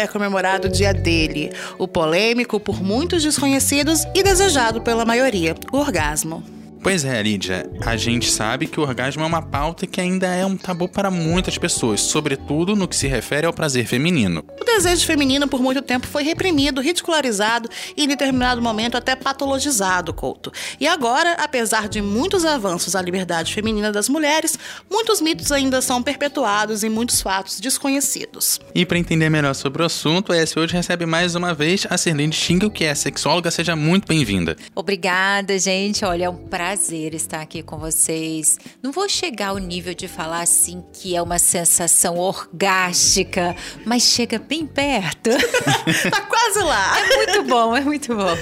é comemorado o dia dele, o polêmico por muitos desconhecidos e desejado pela maioria, o orgasmo. Pois é, Lídia, a gente sabe que o orgasmo é uma pauta que ainda é um tabu para muitas pessoas, sobretudo no que se refere ao prazer feminino. O desejo feminino por muito tempo foi reprimido, ridicularizado e em determinado momento até patologizado, Couto. E agora, apesar de muitos avanços à liberdade feminina das mulheres, muitos mitos ainda são perpetuados e muitos fatos desconhecidos. E para entender melhor sobre o assunto, a S hoje recebe mais uma vez a Serlene Schingel, que é sexóloga. Seja muito bem-vinda. Obrigada, gente. Olha, é um prazer prazer estar aqui com vocês. Não vou chegar ao nível de falar assim que é uma sensação orgástica, mas chega bem perto. tá quase lá. É muito bom, é muito bom.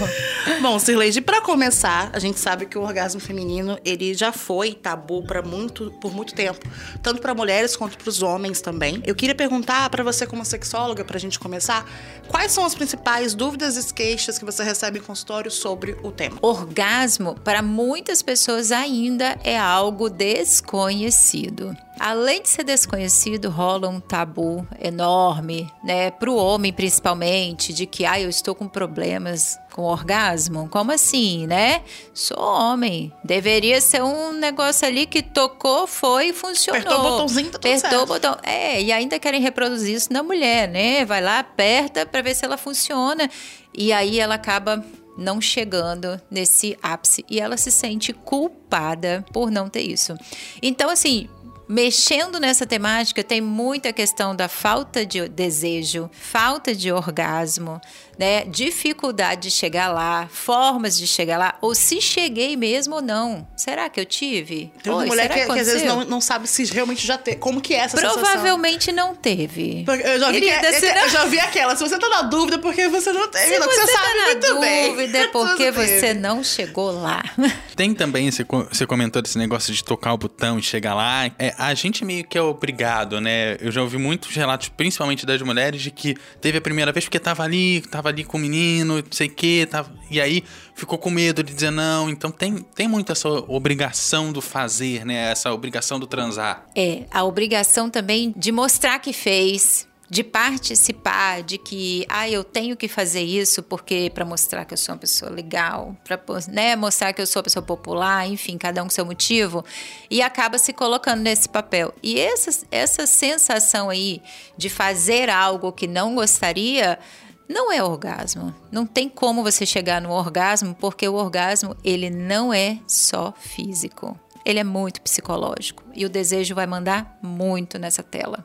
Bom, Sirleide, para começar, a gente sabe que o orgasmo feminino ele já foi tabu para muito por muito tempo, tanto para mulheres quanto para os homens também. Eu queria perguntar para você como sexóloga, para a gente começar, quais são as principais dúvidas e queixas que você recebe em consultório sobre o tema? Orgasmo para muitas muitas pessoas ainda é algo desconhecido. Além de ser desconhecido, rola um tabu enorme, né, para o homem principalmente, de que ah, eu estou com problemas com orgasmo. Como assim, né? Sou homem. Deveria ser um negócio ali que tocou, foi e funcionou. Apertou o botãozinho, tá Apertou o botão. É, e ainda querem reproduzir isso na mulher, né? Vai lá, aperta para ver se ela funciona. E aí ela acaba não chegando nesse ápice e ela se sente culpada por não ter isso. Então, assim, mexendo nessa temática, tem muita questão da falta de desejo, falta de orgasmo, né? Dificuldade de chegar lá, formas de chegar lá, ou se cheguei mesmo ou não. Será que eu tive? Tem uma Oi, mulher que, que às vezes não, não sabe se realmente já teve. Como que é essa sensação? Provavelmente não teve. Porque Eu já, vi que, Querida, é- se é- eu já vi aquela. Se você tá na dúvida, porque você não teve. Se não, você, você tá sabe na muito bem. dúvida, é porque Você você teve. não chegou lá. Tem também, você você comentou desse negócio de tocar o botão e chegar lá. É, a gente meio que é obrigado, né? Eu já ouvi muitos relatos, principalmente das mulheres, de que teve a primeira vez porque tava ali, tava ali com o menino, não sei o quê, tava... e aí ficou com medo de dizer não. Então tem, tem muito essa obrigação do fazer, né? Essa obrigação do transar. É, a obrigação também de mostrar que fez, de participar, de que, ah, eu tenho que fazer isso porque para mostrar que eu sou uma pessoa legal, para né, mostrar que eu sou uma pessoa popular, enfim, cada um com seu motivo, e acaba se colocando nesse papel. E essa, essa sensação aí de fazer algo que não gostaria não é orgasmo. Não tem como você chegar no orgasmo, porque o orgasmo ele não é só físico. Ele é muito psicológico e o desejo vai mandar muito nessa tela.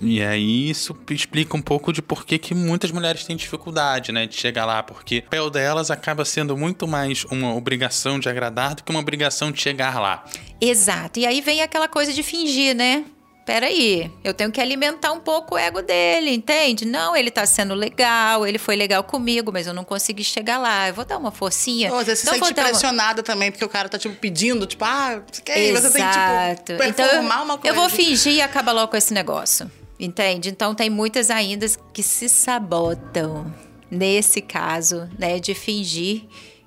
E aí isso explica um pouco de por que, que muitas mulheres têm dificuldade, né, de chegar lá, porque o papel delas acaba sendo muito mais uma obrigação de agradar do que uma obrigação de chegar lá. Exato. E aí vem aquela coisa de fingir, né? Peraí, eu tenho que alimentar um pouco o ego dele, entende? Não, ele tá sendo legal, ele foi legal comigo, mas eu não consegui chegar lá. Eu vou dar uma forcinha. Ou às vezes você Então, vou sente dar uma- pressionada também, porque o cara tá, tipo, pedindo, tipo, ah, você quer ir? Você tem que, Exato. tipo, então, performar uma coisa. eu vou fingir e acaba logo com esse negócio. Entende? Então tem muitas ainda que se sabotam nesse caso, né? De fingir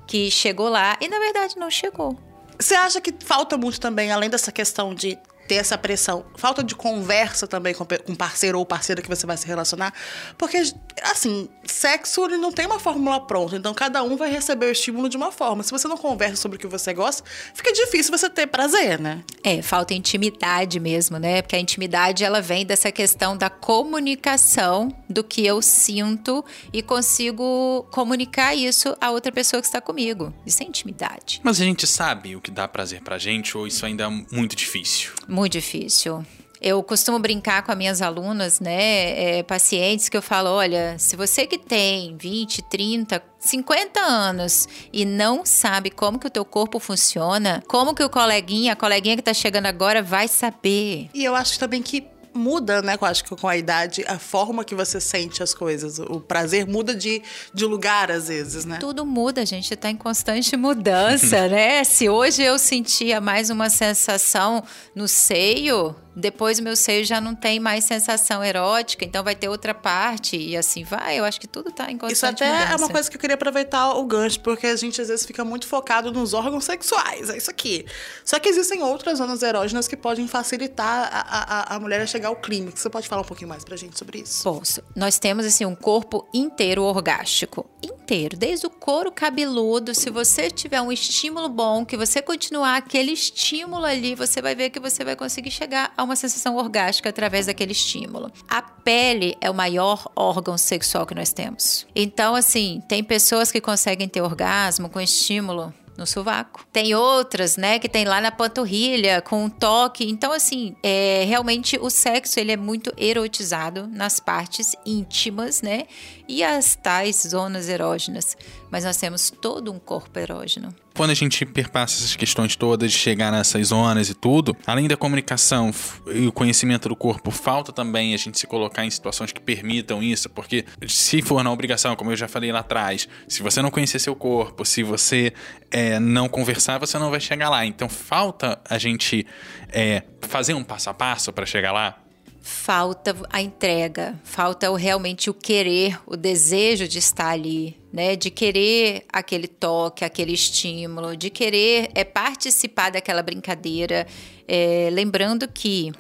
que chegou lá e na verdade não chegou. Você acha que falta muito também, além dessa questão de ter essa pressão, falta de conversa também com com parceiro ou parceira que você vai se relacionar? Porque, assim, sexo ele não tem uma fórmula pronta, então cada um vai receber o estímulo de uma forma. Se você não conversa sobre o que você gosta, fica difícil você ter prazer, né? É, falta intimidade mesmo, né? Porque a intimidade ela vem dessa questão da comunicação do que eu sinto e consigo comunicar isso a outra pessoa que está comigo. Isso é intimidade. Mas a gente sabe o que dá prazer pra gente ou isso ainda é muito difícil? Muito difícil. Eu costumo brincar com as minhas alunas, né, é, pacientes, que eu falo: olha, se você que tem 20, 30, 50 anos e não sabe como que o teu corpo funciona, como que o coleguinha, a coleguinha que tá chegando agora vai saber? E eu acho também que muda, né? Eu acho que com a idade, a forma que você sente as coisas. O prazer muda de, de lugar, às vezes, né? Tudo muda, a gente tá em constante mudança, né? Se hoje eu sentia mais uma sensação no seio, depois o meu seio já não tem mais sensação erótica, então vai ter outra parte e assim vai. Eu acho que tudo tá em constante Isso até mudança. é uma coisa que eu queria aproveitar o gancho, porque a gente às vezes fica muito focado nos órgãos sexuais, é isso aqui. Só que existem outras zonas erógenas que podem facilitar a, a, a mulher a chegar ao clímax. Você pode falar um pouquinho mais pra gente sobre isso? Posso. Nós temos assim um corpo inteiro orgástico, inteiro, desde o couro cabeludo. Se você tiver um estímulo bom, que você continuar aquele estímulo ali, você vai ver que você vai conseguir chegar a uma sensação orgástica através daquele estímulo. A pele é o maior órgão sexual que nós temos. Então, assim, tem pessoas que conseguem ter orgasmo com estímulo no sovaco. Tem outras, né, que tem lá na panturrilha, com um toque. Então, assim, é, realmente o sexo ele é muito erotizado nas partes íntimas, né? E as tais zonas erógenas. Mas nós temos todo um corpo erógeno. Quando a gente perpassa essas questões todas de chegar nessas zonas e tudo, além da comunicação e o conhecimento do corpo, falta também a gente se colocar em situações que permitam isso, porque se for na obrigação, como eu já falei lá atrás, se você não conhecer seu corpo, se você é, não conversar, você não vai chegar lá. Então falta a gente é, fazer um passo a passo para chegar lá. Falta a entrega, falta o, realmente o querer, o desejo de estar ali, né? De querer aquele toque, aquele estímulo, de querer é, participar daquela brincadeira. É, lembrando que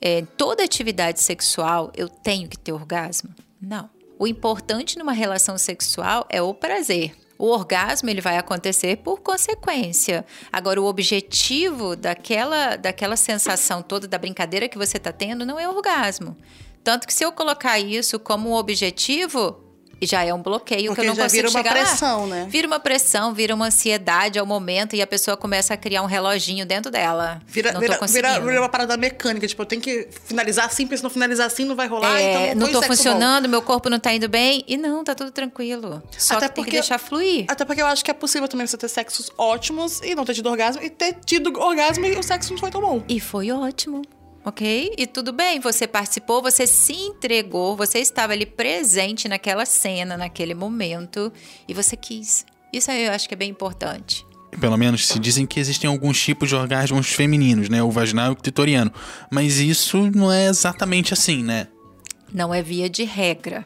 é, toda atividade sexual eu tenho que ter orgasmo? Não. O importante numa relação sexual é o prazer. O orgasmo ele vai acontecer por consequência. Agora, o objetivo daquela, daquela sensação toda da brincadeira que você está tendo não é o orgasmo. Tanto que se eu colocar isso como objetivo, já é um bloqueio Porque que eu não já consigo vira uma pressão, lá. né? Vira uma pressão, vira uma ansiedade ao momento e a pessoa começa a criar um reloginho dentro dela. Vira, não vira, vira, vira uma parada mecânica, tipo, eu tenho que finalizar assim, porque se não finalizar assim não vai rolar, É, então não foi tô bom. funcionando, meu corpo não tá indo bem. E não, tá tudo tranquilo. Só Até que tem que porque- deixar fluir. Até porque eu acho que é possível também você ter sexos ótimos e não ter tido orgasmo, e ter tido orgasmo e o sexo não foi tão bom. E foi ótimo. Ok? E tudo bem, você participou, você se entregou, você estava ali presente naquela cena, naquele momento, e você quis. Isso aí eu acho que é bem importante. Pelo menos se dizem que existem alguns tipos de orgasmos femininos, né? O vaginal e o clitoriano. Mas isso não é exatamente assim, né? Não é via de regra,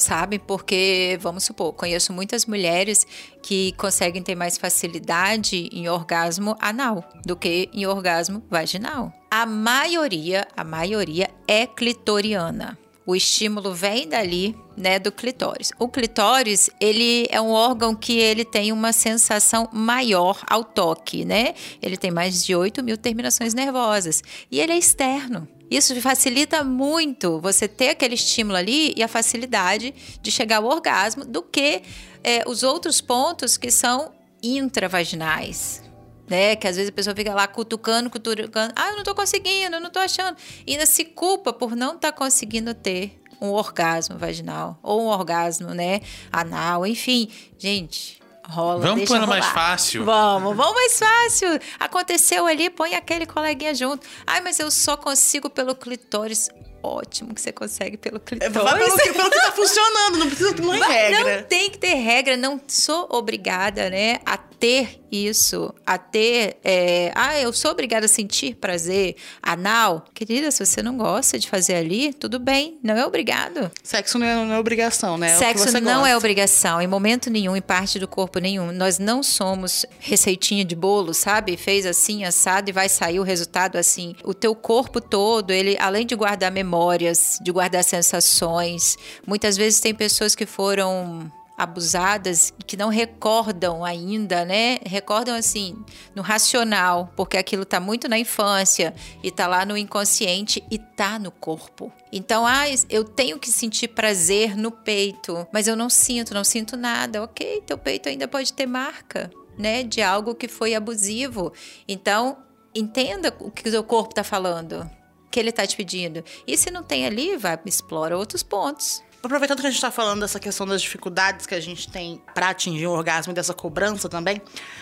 sabe? Porque, vamos supor, conheço muitas mulheres que conseguem ter mais facilidade em orgasmo anal do que em orgasmo vaginal. A maioria, a maioria é clitoriana. O estímulo vem dali, né, do clitóris. O clitóris, ele é um órgão que ele tem uma sensação maior ao toque, né? Ele tem mais de 8 mil terminações nervosas. E ele é externo. Isso facilita muito você ter aquele estímulo ali e a facilidade de chegar ao orgasmo do que é, os outros pontos que são intravaginais. Né? Que às vezes a pessoa fica lá cutucando, cutucando. Ah, eu não tô conseguindo, eu não tô achando. E ainda se culpa por não estar conseguindo ter um orgasmo vaginal. Ou um orgasmo, né? Anal, enfim. Gente, rola. Vamos pôr mais fácil. Vamos, vamos mais fácil. Aconteceu ali, põe aquele coleguinha junto. Ai, mas eu só consigo pelo clitóris. Ótimo que você consegue pelo clitóris. Vai pelo que, pelo que tá funcionando, não precisa, é Mas regra. Não tem que ter regra, não sou obrigada, né, a ter isso, a ter. é, ah, eu sou obrigada a sentir prazer anal. Querida, se você não gosta de fazer ali, tudo bem, não é obrigado. Sexo não é, não é obrigação, né? É Sexo não gosta. é obrigação, em momento nenhum, em parte do corpo nenhum. Nós não somos receitinha de bolo, sabe? Fez assim, assado e vai sair o resultado assim. O teu corpo todo, ele, além de guardar memórias, de guardar sensações, muitas vezes tem pessoas que foram abusadas que não recordam ainda, né? Recordam assim no racional, porque aquilo tá muito na infância e tá lá no inconsciente e tá no corpo. Então, ah, eu tenho que sentir prazer no peito, mas eu não sinto, não sinto nada. OK, teu peito ainda pode ter marca, né, de algo que foi abusivo. Então, entenda o que o seu corpo tá falando, que ele tá te pedindo. E se não tem ali, vai explora outros pontos. Aproveitando que a gente tá falando dessa questão das dificuldades que a gente tem pra atingir o orgasmo e dessa cobrança também,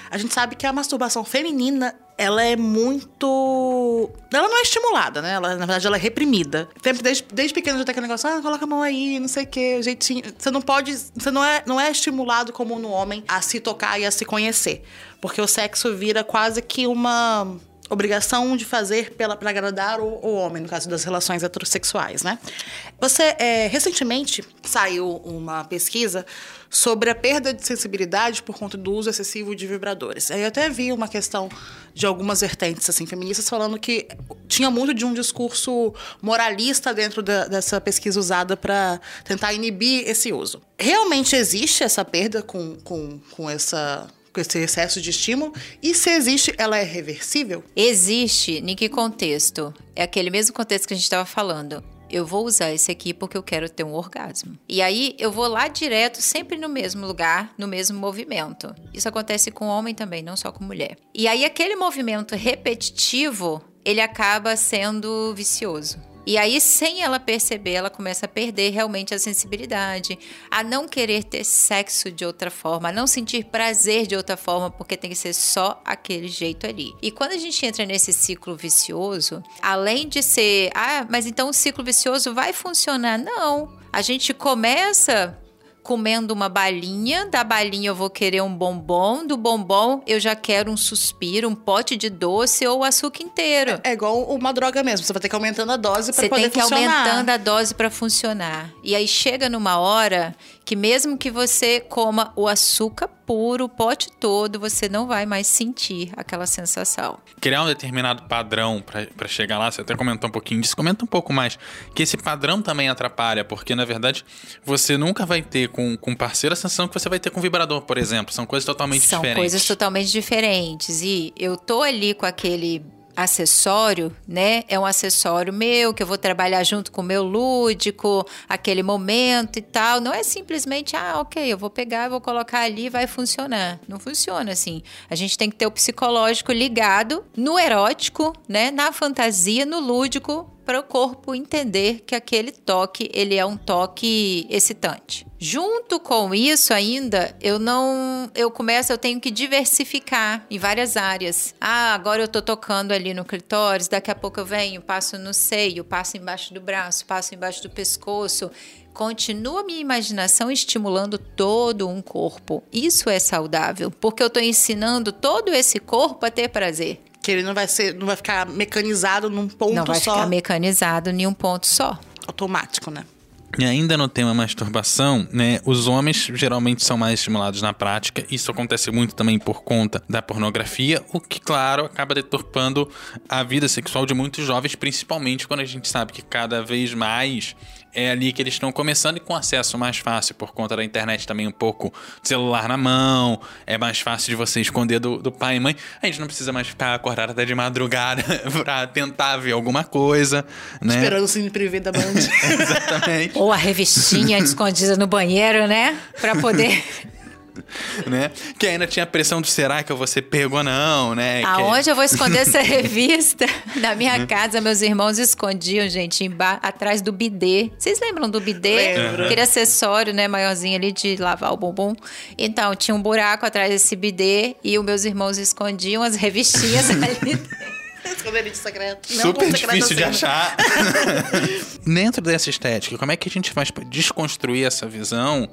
a gente sabe que a masturbação feminina, ela é muito. Ela não é estimulada, né? Ela, na verdade, ela é reprimida. Sempre desde, desde pequeno já tem aquele negócio, ah, coloca a mão aí, não sei o quê, jeitinho. Você não pode. Você não é, não é estimulado como no homem a se tocar e a se conhecer. Porque o sexo vira quase que uma obrigação de fazer pela para agradar o, o, homem, no caso das relações heterossexuais, né? Você é, recentemente saiu uma pesquisa sobre a perda de sensibilidade por conta do uso excessivo de vibradores. Aí eu até vi uma questão de algumas vertentes assim feministas falando que tinha muito de um discurso moralista dentro da, dessa pesquisa usada para tentar inibir esse uso. Realmente existe essa perda com, com, com essa com esse excesso de estímulo? E se existe, ela é reversível? Existe. Em que contexto? É aquele mesmo contexto que a gente estava falando eu vou usar esse aqui porque eu quero ter um orgasmo. E aí eu vou lá direto, sempre no mesmo lugar, no mesmo movimento. Isso acontece com homem também, não só com mulher. E aí aquele movimento repetitivo, ele acaba sendo vicioso. E aí, sem ela perceber, ela começa a perder realmente a sensibilidade, a não querer ter sexo de outra forma, a não sentir prazer de outra forma, porque tem que ser só aquele jeito ali. E quando a gente entra nesse ciclo vicioso, além de ser, ah, mas então o ciclo vicioso vai funcionar? Não. A gente começa comendo uma balinha, da balinha eu vou querer um bombom, do bombom eu já quero um suspiro, um pote de doce ou o açúcar inteiro. É, é igual uma droga mesmo, você vai ter que aumentando a dose para poder funcionar. Você tem que funcionar. aumentando a dose para funcionar. E aí chega numa hora que mesmo que você coma o açúcar puro, o pote todo, você não vai mais sentir aquela sensação. Criar um determinado padrão para chegar lá, você até comentou um pouquinho disso, comenta um pouco mais, que esse padrão também atrapalha, porque na verdade você nunca vai ter com, com parceiro a sensação que você vai ter com vibrador, por exemplo. São coisas totalmente São diferentes. São coisas totalmente diferentes. E eu tô ali com aquele acessório, né? É um acessório meu que eu vou trabalhar junto com o meu lúdico, aquele momento e tal. Não é simplesmente, ah, ok, eu vou pegar, vou colocar ali vai funcionar. Não funciona assim. A gente tem que ter o psicológico ligado no erótico, né? Na fantasia, no lúdico, para o corpo entender que aquele toque ele é um toque excitante. Junto com isso ainda, eu não, eu começo, eu tenho que diversificar em várias áreas. Ah, agora eu estou tocando ali no clitóris, daqui a pouco eu venho, passo no seio, passo embaixo do braço, passo embaixo do pescoço. Continua a minha imaginação estimulando todo um corpo. Isso é saudável, porque eu estou ensinando todo esse corpo a ter prazer. Que ele não vai ser, não vai ficar mecanizado num ponto só. Não vai só. ficar mecanizado em um ponto só. Automático, né? E ainda no tema masturbação, né, os homens geralmente são mais estimulados na prática. Isso acontece muito também por conta da pornografia, o que, claro, acaba deturpando a vida sexual de muitos jovens, principalmente quando a gente sabe que cada vez mais é ali que eles estão começando e com acesso mais fácil por conta da internet também um pouco celular na mão, é mais fácil de você esconder do, do pai e mãe. A gente não precisa mais ficar acordado até de madrugada pra tentar ver alguma coisa, né? Esperando o cine privê da Band. Exatamente. Ou a revistinha escondida no banheiro, né? Pra poder né? Que ainda tinha a pressão do será que eu vou ser pego ou não, né? Aonde que... eu vou esconder essa revista? Na minha casa, meus irmãos escondiam, gente, atrás do bidê. Vocês lembram do bidê? Lembro. Aquele acessório, né, maiorzinho ali de lavar o bumbum. Então, tinha um buraco atrás desse bidê e os meus irmãos escondiam as revistinhas ali Esconderijo secreto. Não Super difícil de achar. Dentro dessa estética, como é que a gente faz para desconstruir essa visão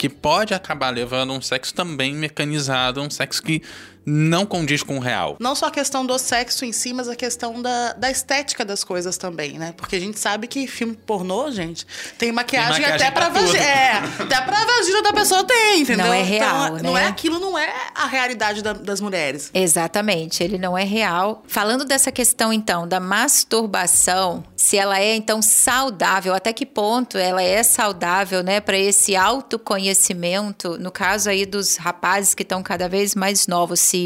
que pode acabar levando um sexo também mecanizado, um sexo que não condiz com o real. Não só a questão do sexo em si, mas a questão da, da estética das coisas também, né? Porque a gente sabe que filme pornô, gente, tem maquiagem, tem maquiagem até pra, pra vagina. É, até pra vagina da pessoa tem, entendeu? Não é real, então, né? Não é aquilo, não é a realidade da, das mulheres. Exatamente, ele não é real. Falando dessa questão, então, da masturbação, se ela é, então, saudável, até que ponto ela é saudável, né, para esse autoconhecimento, no caso aí dos rapazes que estão cada vez mais novos, se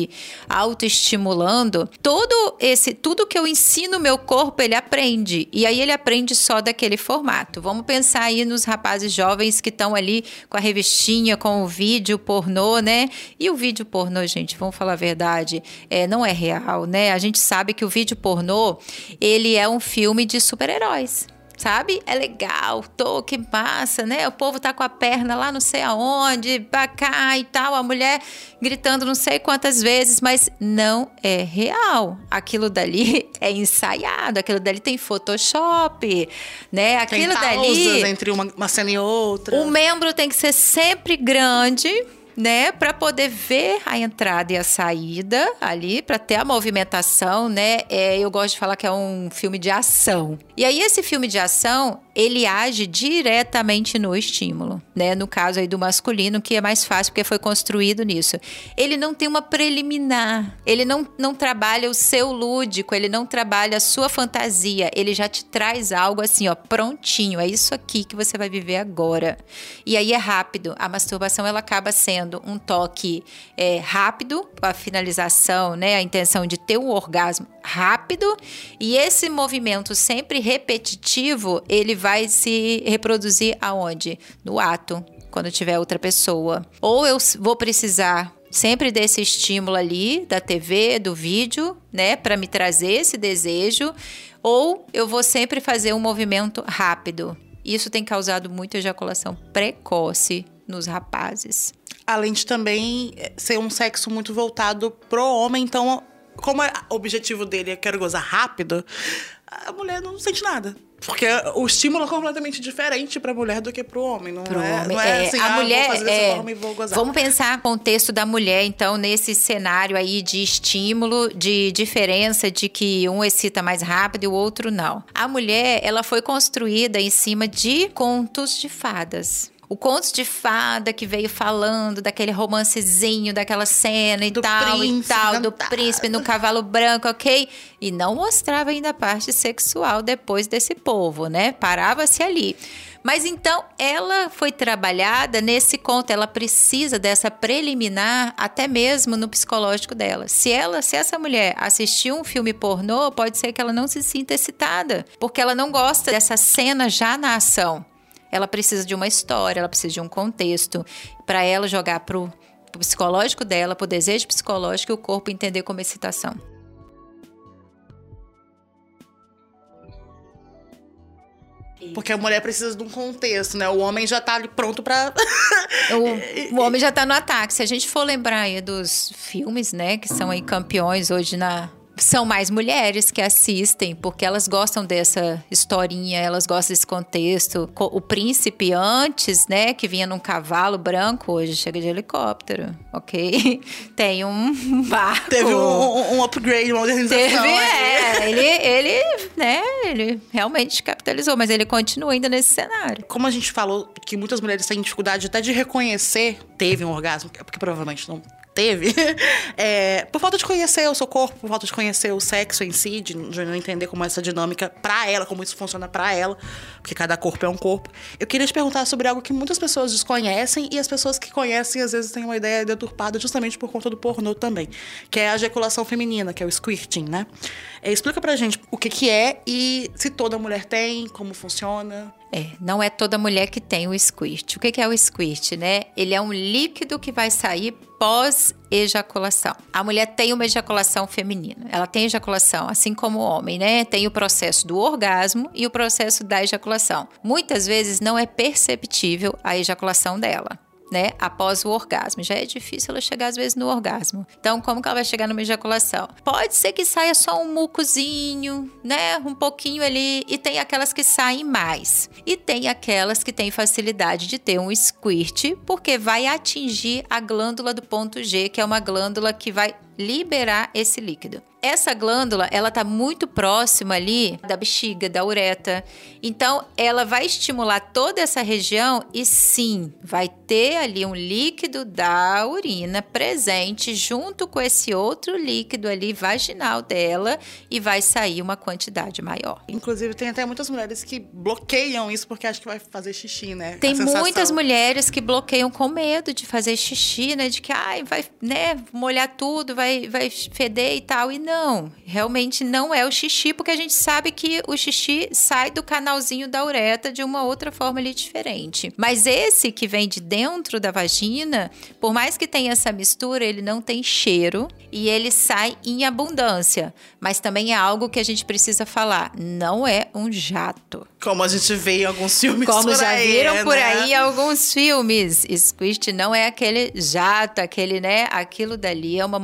autoestimulando, todo esse tudo que eu ensino meu corpo, ele aprende. E aí ele aprende só daquele formato. Vamos pensar aí nos rapazes jovens que estão ali com a revistinha, com o vídeo pornô, né? E o vídeo pornô, gente, vamos falar a verdade, é, não é real, né? A gente sabe que o vídeo pornô, ele é um filme de super-heróis sabe? É legal, tô, que massa, né? O povo tá com a perna lá não sei aonde, pra cá e tal, a mulher gritando não sei quantas vezes, mas não é real. Aquilo dali é ensaiado, aquilo dali tem Photoshop, né? Aquilo tem dali entre uma, uma cena e outra. O membro tem que ser sempre grande né, para poder ver a entrada e a saída ali, para ter a movimentação, né? É, eu gosto de falar que é um filme de ação. E aí esse filme de ação, ele age diretamente no estímulo, né? No caso aí do masculino, que é mais fácil porque foi construído nisso. Ele não tem uma preliminar, ele não, não trabalha o seu lúdico, ele não trabalha a sua fantasia, ele já te traz algo assim, ó, prontinho, é isso aqui que você vai viver agora. E aí é rápido, a masturbação ela acaba sendo um toque é, rápido, a finalização, né? A intenção de ter um orgasmo rápido, e esse movimento sempre repetitivo, ele vai se reproduzir aonde? No ato, quando tiver outra pessoa. Ou eu vou precisar sempre desse estímulo ali da TV, do vídeo, né, para me trazer esse desejo, ou eu vou sempre fazer um movimento rápido. Isso tem causado muita ejaculação precoce nos rapazes. Além de também ser um sexo muito voltado pro homem, então como é, o objetivo dele é quero gozar rápido, a mulher não sente nada. Porque o estímulo é completamente diferente para a mulher do que para o homem, não Pro é? homem, não é, é, assim, a ah, mulher vou fazer é, dessa forma e vou gozar. Vamos pensar o contexto da mulher, então, nesse cenário aí de estímulo, de diferença de que um excita mais rápido e o outro não. A mulher, ela foi construída em cima de contos de fadas. O conto de fada que veio falando daquele romancezinho, daquela cena e Do tal e príncipe tal, do encantado. príncipe no cavalo branco, ok? E não mostrava ainda a parte sexual depois desse povo, né? Parava-se ali. Mas então ela foi trabalhada nesse conto, ela precisa dessa preliminar até mesmo no psicológico dela. Se ela, se essa mulher assistir um filme pornô, pode ser que ela não se sinta excitada, porque ela não gosta dessa cena já na ação. Ela precisa de uma história, ela precisa de um contexto para ela jogar pro, pro psicológico dela, pro desejo psicológico e o corpo entender como excitação. Porque a mulher precisa de um contexto, né? O homem já tá ali pronto pra. O, o homem já tá no ataque. Se a gente for lembrar aí dos filmes, né, que são aí campeões hoje na. São mais mulheres que assistem, porque elas gostam dessa historinha, elas gostam desse contexto. Co- O príncipe antes, né, que vinha num cavalo branco, hoje chega de helicóptero, ok? Tem um barco. Teve um, um- upgrade, uma modernização. Teve, é. Ele, ele, né, ele realmente capitalizou, mas ele continua ainda nesse cenário. Como a gente falou que muitas mulheres têm dificuldade até de reconhecer teve um orgasmo, porque provavelmente não teve, é, por falta de conhecer o seu corpo, por falta de conhecer o sexo em si, de, de não entender como essa dinâmica pra ela, como isso funciona pra ela, porque cada corpo é um corpo. Eu queria te perguntar sobre algo que muitas pessoas desconhecem e as pessoas que conhecem às vezes têm uma ideia deturpada justamente por conta do pornô também, que é a ejaculação feminina, que é o squirting, né? É, explica pra gente o que que é e se toda mulher tem, como funciona. É, não é toda mulher que tem o squirt. O que é o squirt, né? Ele é um líquido que vai sair pós-ejaculação. A mulher tem uma ejaculação feminina. Ela tem ejaculação, assim como o homem, né? Tem o processo do orgasmo e o processo da ejaculação. Muitas vezes não é perceptível a ejaculação dela. Né, após o orgasmo. Já é difícil ela chegar, às vezes, no orgasmo. Então, como que ela vai chegar numa ejaculação? Pode ser que saia só um mucozinho, né? Um pouquinho ali. E tem aquelas que saem mais. E tem aquelas que têm facilidade de ter um squirt, porque vai atingir a glândula do ponto G, que é uma glândula que vai liberar esse líquido. Essa glândula, ela tá muito próxima ali da bexiga, da ureta. Então, ela vai estimular toda essa região e sim, vai ter ali um líquido da urina presente junto com esse outro líquido ali vaginal dela e vai sair uma quantidade maior. Inclusive, tem até muitas mulheres que bloqueiam isso porque acham que vai fazer xixi, né? Tem muitas mulheres que bloqueiam com medo de fazer xixi, né? De que ai, vai, né, molhar tudo, vai, vai feder e tal. E não, realmente não é o xixi, porque a gente sabe que o xixi sai do canalzinho da ureta de uma outra forma ali diferente. Mas esse que vem de dentro da vagina, por mais que tenha essa mistura, ele não tem cheiro e ele sai em abundância. Mas também é algo que a gente precisa falar, não é um jato. Como a gente vê em alguns filmes Como por já aí, viram por né? aí alguns filmes. Squist não é aquele jato, aquele, né? Aquilo dali é uma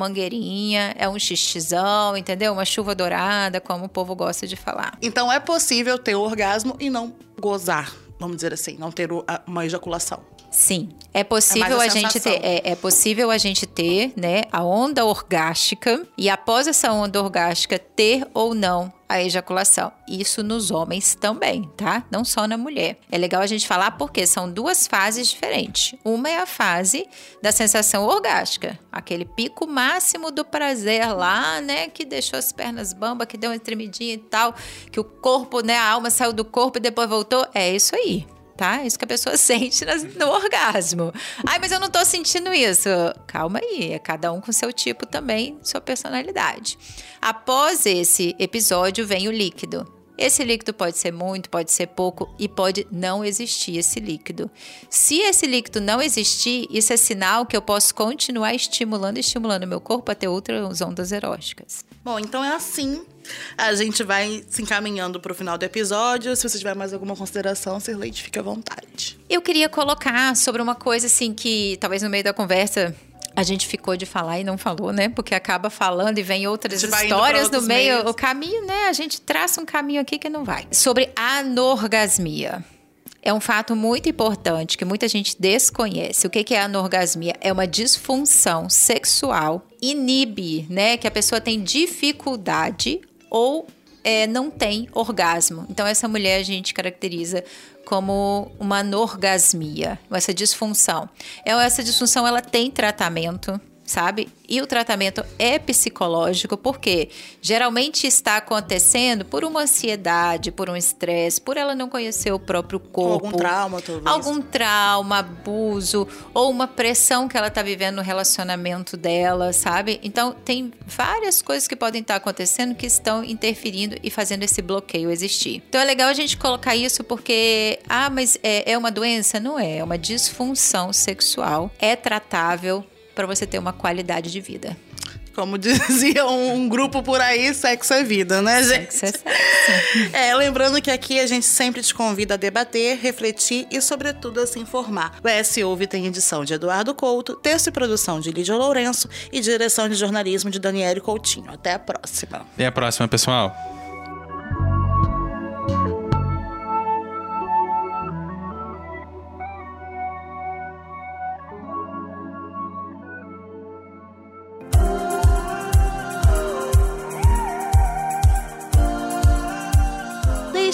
é um xixizão, entendeu? Uma chuva dourada, como o povo gosta de falar. Então é possível ter orgasmo e não gozar, vamos dizer assim, não ter uma ejaculação. Sim, é possível É a, a gente ter, é, é possível a gente ter, né, a onda orgástica e após essa onda orgástica ter ou não a ejaculação. Isso nos homens também, tá? Não só na mulher. É legal a gente falar porque são duas fases diferentes. Uma é a fase da sensação orgástica, aquele pico máximo do prazer lá, né, que deixou as pernas bamba, que deu uma tremidinha e tal, que o corpo, né, a alma saiu do corpo e depois voltou. É isso aí tá? Isso que a pessoa sente no orgasmo. Ai, mas eu não tô sentindo isso. Calma aí, é cada um com seu tipo também, sua personalidade. Após esse episódio vem o líquido. Esse líquido pode ser muito, pode ser pouco e pode não existir esse líquido. Se esse líquido não existir, isso é sinal que eu posso continuar estimulando estimulando meu corpo a ter outras ondas eróticas. Bom, então é assim. A gente vai se encaminhando pro final do episódio. Se você tiver mais alguma consideração, Sirleide, fique à vontade. Eu queria colocar sobre uma coisa assim que talvez no meio da conversa a gente ficou de falar e não falou, né? Porque acaba falando e vem outras histórias no meio. meios. O caminho, né? A gente traça um caminho aqui que não vai. Sobre anorgasmia. É um fato muito importante que muita gente desconhece. O que que é anorgasmia? É uma disfunção sexual, inibe, né? Que a pessoa tem dificuldade ou é, não tem orgasmo. Então, essa mulher a gente caracteriza como uma anorgasmia, essa disfunção. É, Essa disfunção ela tem tratamento, sabe? E o tratamento é psicológico, porque geralmente está acontecendo por uma ansiedade, por um estresse, por ela não conhecer o próprio corpo. algum trauma, talvez. Algum trauma, abuso ou uma pressão que ela tá vivendo no relacionamento dela, sabe? Então tem várias coisas que podem estar acontecendo que estão interferindo e fazendo esse bloqueio existir. Então é legal a gente colocar isso porque, ah, mas é, é uma doença? Não é, é uma disfunção sexual. É tratável para você ter uma qualidade de vida. Como dizia um, grupo por aí, sexo é vida, né, gente? Sexo é sexo. É, lembrando que aqui a gente sempre te convida a debater, refletir e, sobretudo, a se informar. O ES Ouve tem edição de Eduardo Couto, texto e produção de Lídia Lourenço e direção de jornalismo de Daniele Coutinho. Até a próxima. Até a próxima, pessoal.